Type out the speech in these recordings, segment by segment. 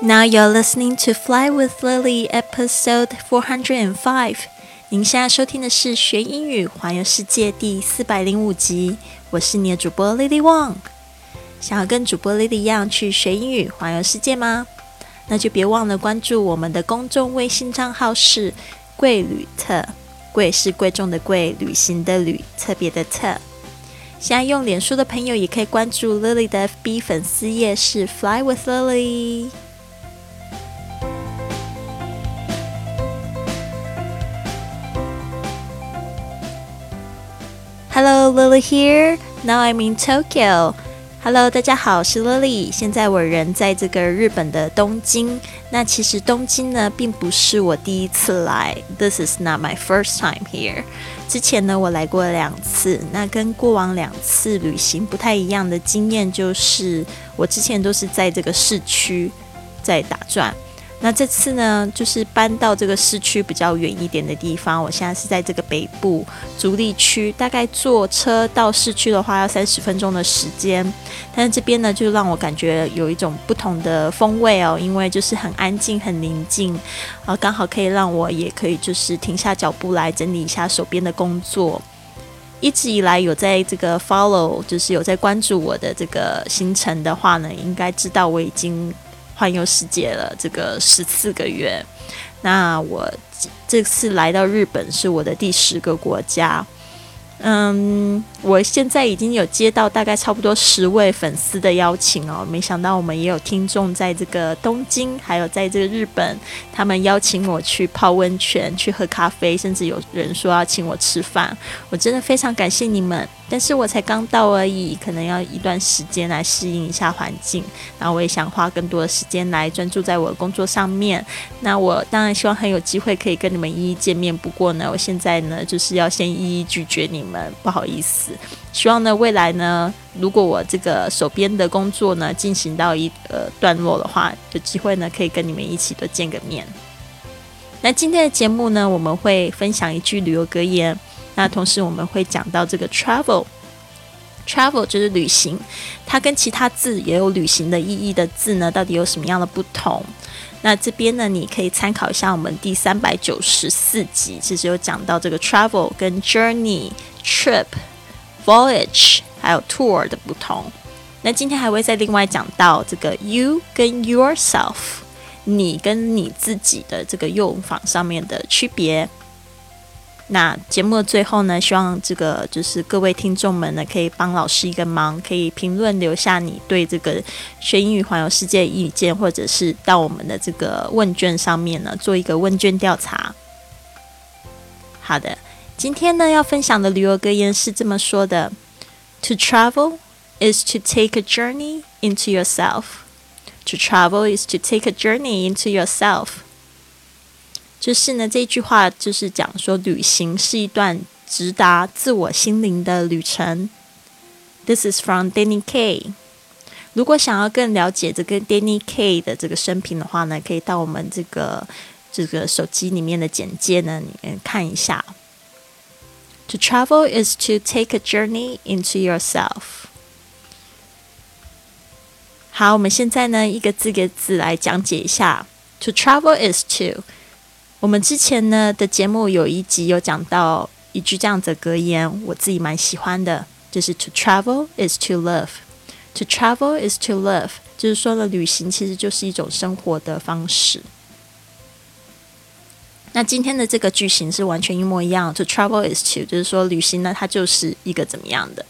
Now you're listening to Fly with Lily, episode four hundred and five。您现在收听的是学英语环游世界第四百零五集。我是你的主播 Lily Wong。想要跟主播 Lily 一样去学英语环游世界吗？那就别忘了关注我们的公众微信账号是“贵旅特”，贵是贵重的贵，旅行的旅，特别的特。现在用脸书的朋友也可以关注 Lily 的 FB 粉丝页是 Fly with Lily。Lily here. Now I'm in Tokyo. Hello，大家好，我是 Lily。现在我人在这个日本的东京。那其实东京呢，并不是我第一次来。This is not my first time here。之前呢，我来过两次。那跟过往两次旅行不太一样的经验，就是我之前都是在这个市区在打转。那这次呢，就是搬到这个市区比较远一点的地方。我现在是在这个北部足立区，大概坐车到市区的话要三十分钟的时间。但是这边呢，就让我感觉有一种不同的风味哦，因为就是很安静、很宁静，啊，刚好可以让我也可以就是停下脚步来整理一下手边的工作。一直以来有在这个 follow，就是有在关注我的这个行程的话呢，应该知道我已经。环游世界了，这个十四个月。那我这次来到日本是我的第十个国家。嗯，我现在已经有接到大概差不多十位粉丝的邀请哦，没想到我们也有听众在这个东京，还有在这个日本，他们邀请我去泡温泉、去喝咖啡，甚至有人说要请我吃饭，我真的非常感谢你们。但是我才刚到而已，可能要一段时间来适应一下环境，然后我也想花更多的时间来专注在我的工作上面。那我当然希望很有机会可以跟你们一一见面，不过呢，我现在呢就是要先一一拒绝你们，们不好意思。希望呢未来呢，如果我这个手边的工作呢进行到一呃段落的话，有机会呢可以跟你们一起多见个面。那今天的节目呢，我们会分享一句旅游格言。那同时我们会讲到这个 travel，travel 就是旅行，它跟其他字也有旅行的意义的字呢，到底有什么样的不同？那这边呢，你可以参考一下我们第三百九十四集，其实有讲到这个 travel 跟 journey、trip、voyage 还有 tour 的不同。那今天还会再另外讲到这个 you 跟 yourself，你跟你自己的这个用法上面的区别。那节目的最后呢，希望这个就是各位听众们呢，可以帮老师一个忙，可以评论留下你对这个学英语环游世界意见，或者是到我们的这个问卷上面呢做一个问卷调查。好的，今天呢要分享的旅游格言是这么说的：To travel is to take a journey into yourself. To travel is to take a journey into yourself. 就是呢，这句话就是讲说，旅行是一段直达自我心灵的旅程。This is from Danny K。如果想要更了解这个 Danny K 的这个生平的话呢，可以到我们这个这个手机里面的简介呢，你看一下。To travel is to take a journey into yourself。好，我们现在呢，一个字一个字来讲解一下。To travel is to 我们之前呢的节目有一集有讲到一句这样子的格言，我自己蛮喜欢的，就是 “To travel is to love."。To travel is to love." 就是说呢，旅行其实就是一种生活的方式。那今天的这个句型是完全一模一样。To travel is to，就是说旅行呢，它就是一个怎么样的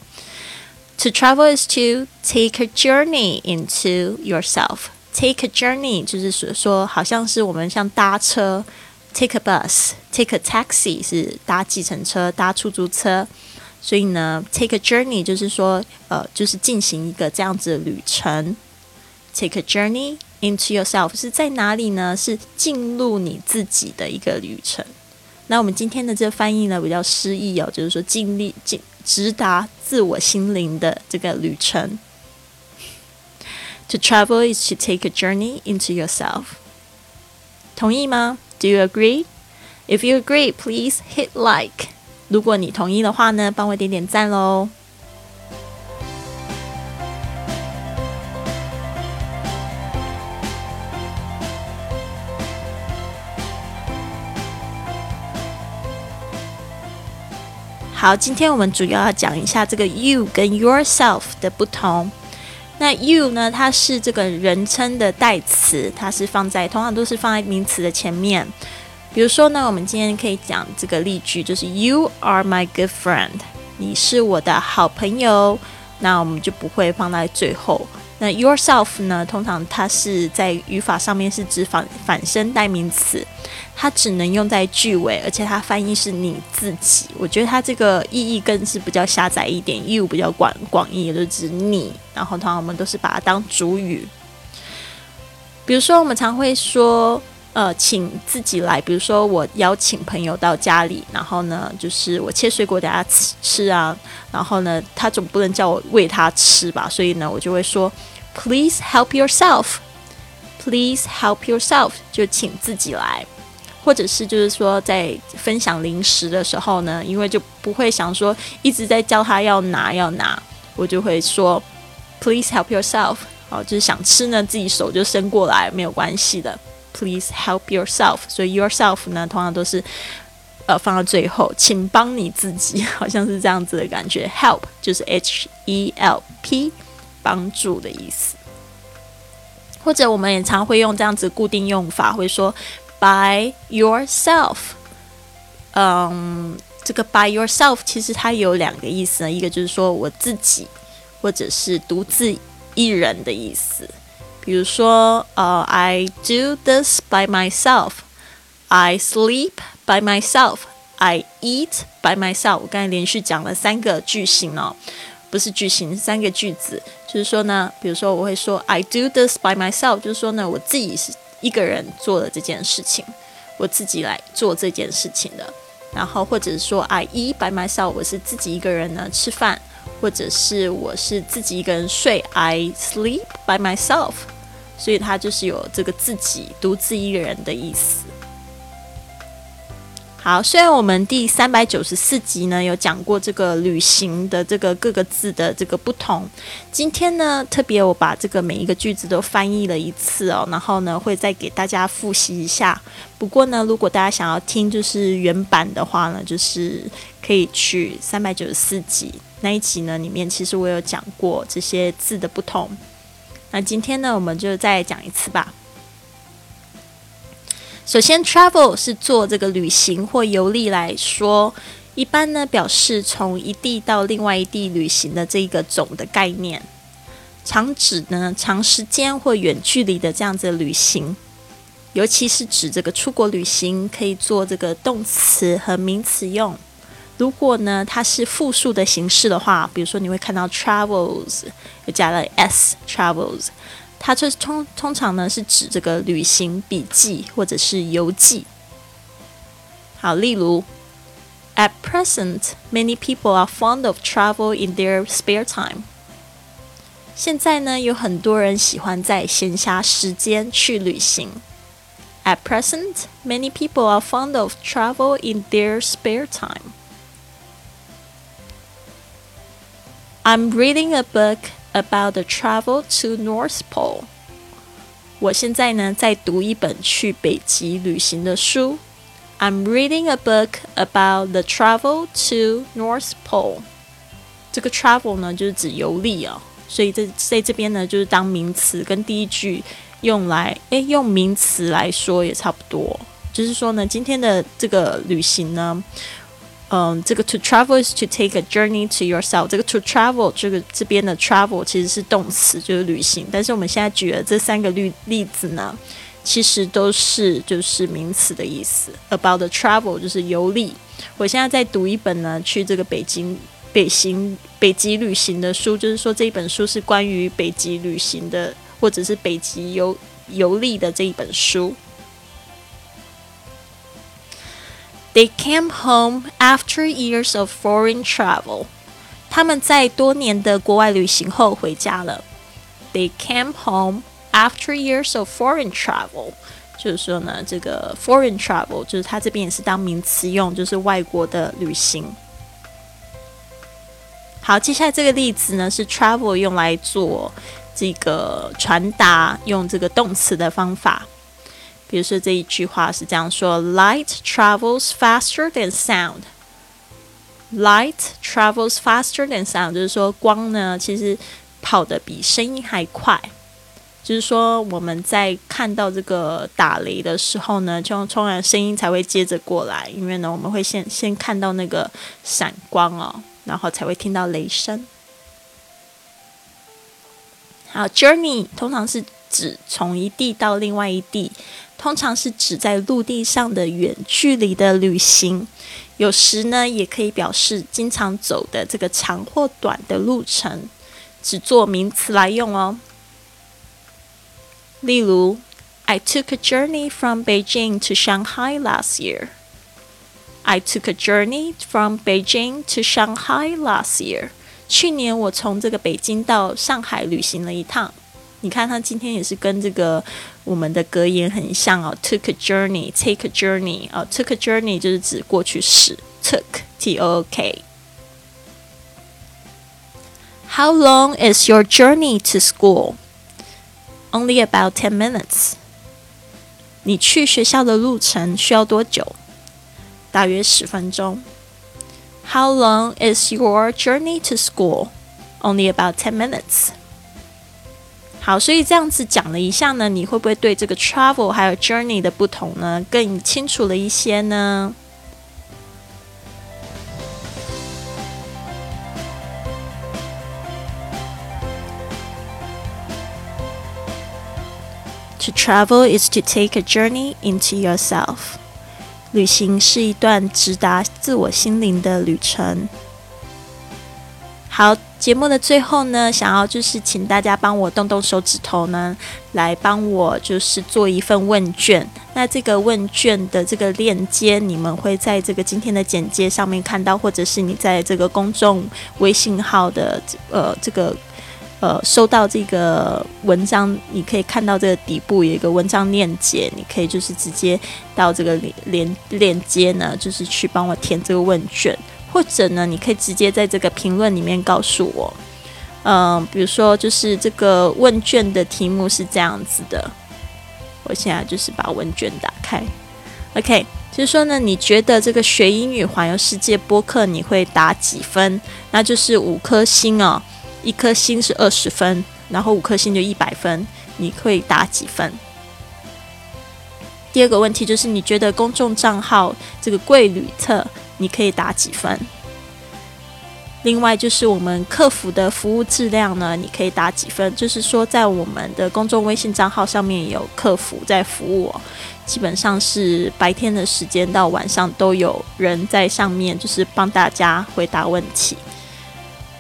？To travel is to take a journey into yourself。Take a journey 就是说，好像是我们像搭车。Take a bus, take a taxi 是搭计程车、搭出租车，所以呢，take a journey 就是说，呃，就是进行一个这样子的旅程。Take a journey into yourself 是在哪里呢？是进入你自己的一个旅程。那我们今天的这个翻译呢，比较诗意哦，就是说，尽力尽直达自我心灵的这个旅程。To travel is to take a journey into yourself。同意吗 do you agree if you agree please hit like 如果你同意的话呢帮我点点赞哦好今天我们主要要讲一下这个 you 跟 yourself 的不同那 you 呢，它是这个人称的代词，它是放在通常都是放在名词的前面。比如说呢，我们今天可以讲这个例句，就是 You are my good friend，你是我的好朋友。那我们就不会放在最后。那 yourself 呢？通常它是在语法上面是指反反身代名词，它只能用在句尾，而且它翻译是你自己。我觉得它这个意义更是比较狭窄一点，you 比较广广义，也就指你。然后通常我们都是把它当主语。比如说，我们常会说，呃，请自己来。比如说，我邀请朋友到家里，然后呢，就是我切水果给他吃吃啊。然后呢，他总不能叫我喂他吃吧？所以呢，我就会说，Please help yourself. Please help yourself. 就请自己来。或者是就是说，在分享零食的时候呢，因为就不会想说一直在叫他要拿要拿，我就会说，Please help yourself. 好，就是想吃呢，自己手就伸过来，没有关系的。Please help yourself. 所以 yourself 呢，通常都是。呃，放到最后，请帮你自己，好像是这样子的感觉。Help 就是 H E L P，帮助的意思。或者我们也常会用这样子固定用法，会说 by yourself。嗯，这个 by yourself 其实它有两个意思呢，一个就是说我自己，或者是独自一人的意思。比如说，呃，I do this by myself。I sleep. By myself, I eat by myself。我刚才连续讲了三个句型哦，不是句型，三个句子。就是说呢，比如说我会说 I do this by myself，就是说呢，我自己是一个人做了这件事情，我自己来做这件事情的。然后或者说 I eat by myself，我是自己一个人呢吃饭，或者是我是自己一个人睡，I sleep by myself。所以它就是有这个自己独自一个人的意思。好，虽然我们第三百九十四集呢有讲过这个旅行的这个各个字的这个不同，今天呢特别我把这个每一个句子都翻译了一次哦，然后呢会再给大家复习一下。不过呢，如果大家想要听就是原版的话呢，就是可以去三百九十四集那一集呢里面，其实我有讲过这些字的不同。那今天呢，我们就再讲一次吧。首先，travel 是做这个旅行或游历来说，一般呢表示从一地到另外一地旅行的这个总的概念，常指呢长时间或远距离的这样子旅行，尤其是指这个出国旅行，可以做这个动词和名词用。如果呢它是复数的形式的话，比如说你会看到 travels 又加了 s，travels。它这通通常呢是指这个旅行笔记或者是游记。好，例如，At present, many people are fond of travel in their spare time。现在呢，有很多人喜欢在闲暇时间去旅行。At present, many people are fond of travel in their spare time. I'm reading a book about the travel to North Pole。我现在呢在读一本去北极旅行的书。I'm reading a book about the travel to North Pole。这个 travel 呢就是指游历啊，所以在在这边呢就是当名词，跟第一句用来诶用名词来说也差不多。就是说呢，今天的这个旅行呢。嗯，这个 to travel is to take a journey to yourself。这个 to travel 这个这边的 travel 其实是动词，就是旅行。但是我们现在举的这三个例例子呢，其实都是就是名词的意思。About the travel 就是游历。我现在在读一本呢，去这个北京北行北极旅行的书，就是说这一本书是关于北极旅行的，或者是北极游游历的这一本书。They came home after years of foreign travel. 他们在多年的国外旅行后回家了。They came home after years of foreign travel. 就是说呢，这个 foreign travel 就是它这边也是当名词用，就是外国的旅行。好，接下来这个例子呢是 travel 用来做这个传达，用这个动词的方法。比如说这一句话是这样说：Light travels faster than sound。Light travels faster than sound，就是说光呢，其实跑得比声音还快。就是说我们在看到这个打雷的时候呢，就突然声音才会接着过来，因为呢，我们会先先看到那个闪光哦，然后才会听到雷声。好，journey 通常是指从一地到另外一地，通常是指在陆地上的远距离的旅行。有时呢，也可以表示经常走的这个长或短的路程，只做名词来用哦。例如，I took a journey from Beijing to Shanghai last year. I took a journey from Beijing to Shanghai last year. 去年我从这个北京到上海旅行了一趟。你看，他今天也是跟这个我们的格言很像哦。Took a journey, take a journey 啊，took a journey 就是指过去式，took t o o k。How long is your journey to school? Only about ten minutes。你去学校的路程需要多久？大约十分钟。How long is your journey to school? Only about ten minutes。 好，所以这样子讲了一下呢，你会不会对这个 travel 还有 journey 的不同呢更清楚了一些呢？To travel is to take a journey into yourself。旅行是一段直达自我心灵的旅程。好， 节目的最后呢，想要就是请大家帮我动动手指头呢，来帮我就是做一份问卷。那这个问卷的这个链接，你们会在这个今天的简介上面看到，或者是你在这个公众微信号的呃这个。呃，收到这个文章，你可以看到这个底部有一个文章链接，你可以就是直接到这个连连链接呢，就是去帮我填这个问卷，或者呢，你可以直接在这个评论里面告诉我，嗯，比如说就是这个问卷的题目是这样子的，我现在就是把问卷打开，OK，就是说呢，你觉得这个学英语环游世界播客你会打几分？那就是五颗星哦。一颗星是二十分，然后五颗星就一百分，你会打几分？第二个问题就是，你觉得公众账号这个贵旅特你可以打几分？另外就是我们客服的服务质量呢，你可以打几分？就是说，在我们的公众微信账号上面有客服在服务，基本上是白天的时间到晚上都有人在上面，就是帮大家回答问题。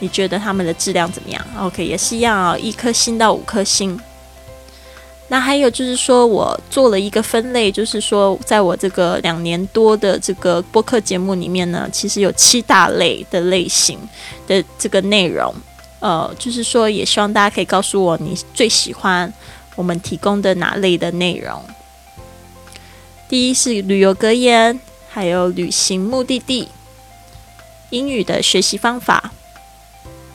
你觉得他们的质量怎么样？OK，也是一样啊，一颗星到五颗星。那还有就是说，我做了一个分类，就是说，在我这个两年多的这个播客节目里面呢，其实有七大类的类型的这个内容。呃，就是说，也希望大家可以告诉我，你最喜欢我们提供的哪类的内容。第一是旅游格言，还有旅行目的地，英语的学习方法。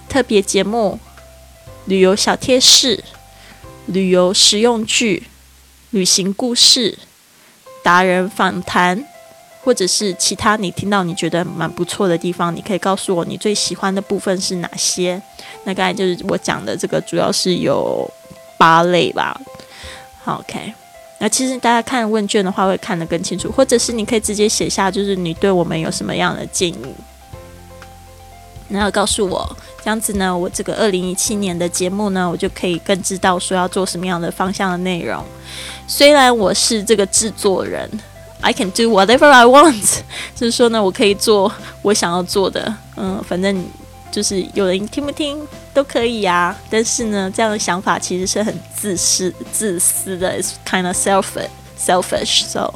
特别节目、旅游小贴士、旅游实用剧、旅行故事、达人访谈，或者是其他你听到你觉得蛮不错的地方，你可以告诉我你最喜欢的部分是哪些。那刚才就是我讲的这个，主要是有八类吧。OK，那其实大家看问卷的话会看得更清楚，或者是你可以直接写下，就是你对我们有什么样的建议。然后告诉我，这样子呢，我这个二零一七年的节目呢，我就可以更知道说要做什么样的方向的内容。虽然我是这个制作人，I can do whatever I want，就是说呢，我可以做我想要做的，嗯，反正就是有人听不听都可以呀。但是呢，这样的想法其实是很自私、自私的，it's kind of selfish, selfish. So.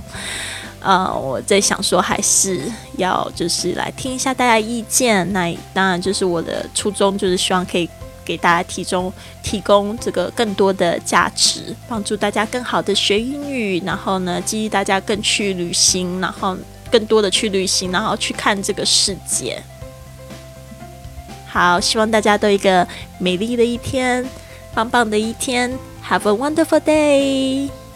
呃，我在想说，还是要就是来听一下大家意见。那当然就是我的初衷，就是希望可以给大家提供提供这个更多的价值，帮助大家更好的学英语，然后呢，激励大家更去旅行，然后更多的去旅行，然后去看这个世界。好，希望大家都一个美丽的一天，棒棒的一天，Have a wonderful day。